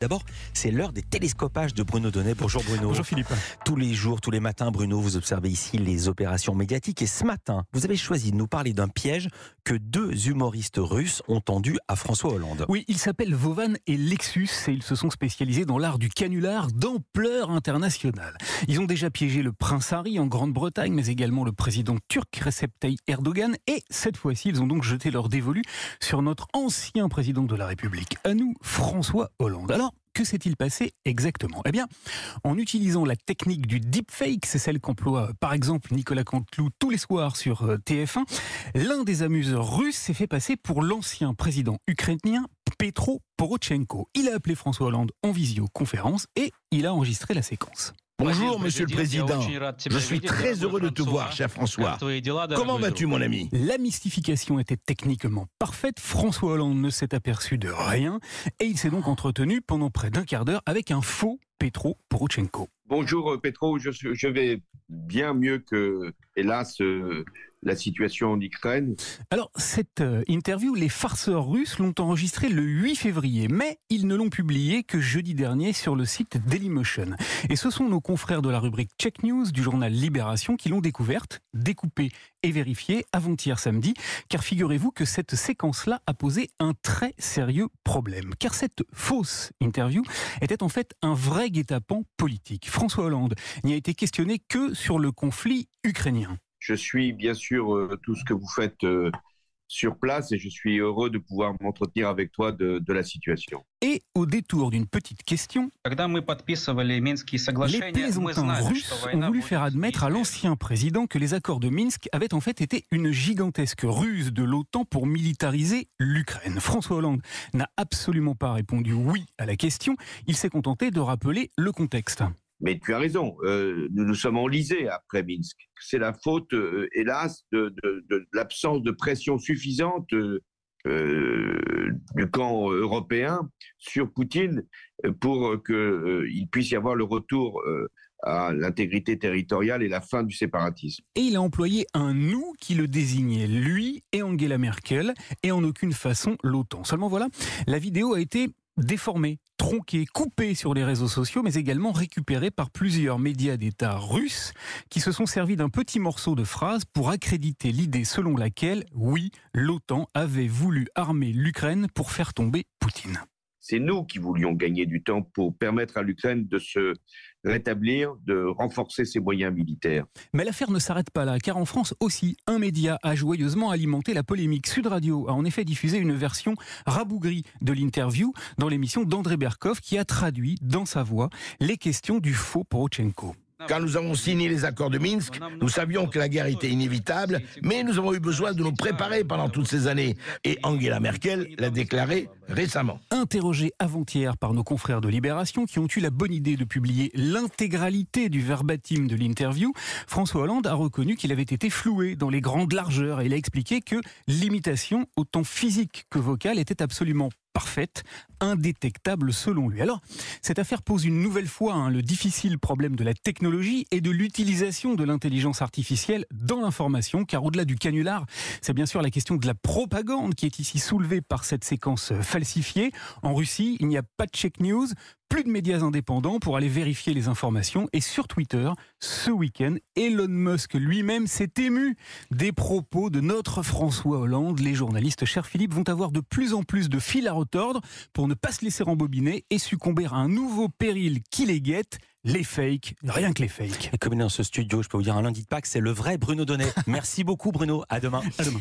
D'abord, c'est l'heure des télescopages de Bruno Donnet. Bonjour Bruno. Bonjour Philippe. Tous les jours, tous les matins, Bruno, vous observez ici les opérations médiatiques. Et ce matin, vous avez choisi de nous parler d'un piège que deux humoristes russes ont tendu à François Hollande. Oui, ils s'appellent Vovan et Lexus et ils se sont spécialisés dans l'art du canular d'ampleur internationale. Ils ont déjà piégé le prince Harry en Grande-Bretagne, mais également le président turc Recep Tayyip Erdogan. Et cette fois-ci, ils ont donc jeté leur dévolu sur notre ancien président de la République, à nous, François Hollande. Alors, que s'est-il passé exactement? Eh bien, en utilisant la technique du deepfake, c'est celle qu'emploie par exemple Nicolas Canteloup tous les soirs sur euh, TF1, l'un des amuseurs russes s'est fait passer pour l'ancien président ukrainien Petro Porochenko. Il a appelé François Hollande en visioconférence et il a enregistré la séquence. Bonjour, Monsieur le Président. Je suis très heureux de te voir, cher François. Comment vas-tu, mon ami? La mystification était techniquement parfaite. François Hollande ne s'est aperçu de rien et il s'est donc entretenu pendant près d'un quart d'heure avec un faux Petro Porochenko. Bonjour euh, Petro, je, vais bien mieux que, hélas, euh, la situation en Ukraine. Alors, cette euh, interview, les farceurs russes l'ont enregistrée le 8 février, mais ils ne l'ont publiée que jeudi dernier sur le site Dailymotion. Et ce sont nos confrères de la rubrique Check News du journal Libération qui l'ont découverte, découpée et vérifiée avant-hier samedi, car figurez-vous que cette séquence-là a posé un très sérieux problème. Car cette fausse interview était en fait un vrai guet-apens politique. François Hollande n'y a été questionné que sur le conflit ukrainien. Je suis bien sûr euh, tout ce que vous faites euh, sur place et je suis heureux de pouvoir m'entretenir avec toi de, de la situation. Et au détour d'une petite question, les paysans russes ont voulu faire admettre à l'ancien président que les accords de Minsk avaient en fait été une gigantesque ruse de l'OTAN pour militariser l'Ukraine. François Hollande n'a absolument pas répondu oui à la question, il s'est contenté de rappeler le contexte. Mais tu as raison, euh, nous nous sommes enlisés après Minsk. C'est la faute, euh, hélas, de, l'absence de pression suffisante euh, du camp européen sur Poutine pour qu'il puisse y avoir le retour à l'intégrité territoriale et la fin du séparatisme. Et il a employé un nous qui le désignait lui et Angela Merkel et en aucune façon l'OTAN. Seulement voilà, la vidéo a été déformée, tronquée, coupée sur les réseaux sociaux, mais également récupérée par plusieurs médias d'État russes qui se sont servis d'un petit morceau de phrase pour accréditer l'idée selon laquelle, oui, l'OTAN avait voulu armer l'Ukraine pour faire tomber Poutine. C'est nous qui voulions gagner du temps pour permettre à l'Ukraine de se rétablir, de renforcer ses moyens militaires. Mais l'affaire ne s'arrête pas là, car en France aussi, un média a joyeusement alimenté la polémique. Sud Radio a en effet diffusé une version rabougrie de l'interview dans l'émission d'André Berkoff qui a traduit dans sa voix les questions du faux Porochenko. Quand nous avons signé les accords de Minsk, nous savions que la guerre était inévitable, mais nous avons eu besoin de nous préparer pendant toutes ces années. Et Angela Merkel l'a déclaré récemment. Interrogé avant-hier par nos confrères de Libération qui ont eu la bonne idée de publier l'intégralité du verbatim de l'interview, François Hollande a reconnu qu'il avait été floué dans les grandes largeurs et il a expliqué que l'imitation, autant physique que vocale, était absolument parfaite, indétectable selon lui. Alors, cette affaire pose une nouvelle fois hein, le difficile problème de la technologie et de l'utilisation de l'intelligence artificielle dans l'information, car au-delà du canular, c'est bien sûr la question de la propagande qui est ici soulevée par cette séquence euh, falsifiée. En Russie, il n'y a pas de check news, plus de médias indépendants pour aller vérifier les informations. Et sur Twitter, ce week-end, Elon Musk lui-même s'est ému des propos de notre François Hollande. Les journalistes, cher Philippe, vont avoir de plus en plus de fil à retordre pour ne pas se laisser embobiner et succomber à un nouveau péril qui les guette, les fakes, rien que les fakes. Et comme il est dans ce studio, je peux vous dire un lundi de Pâques, c'est le vrai Bruno Donnet. Merci beaucoup Bruno. À demain. À demain.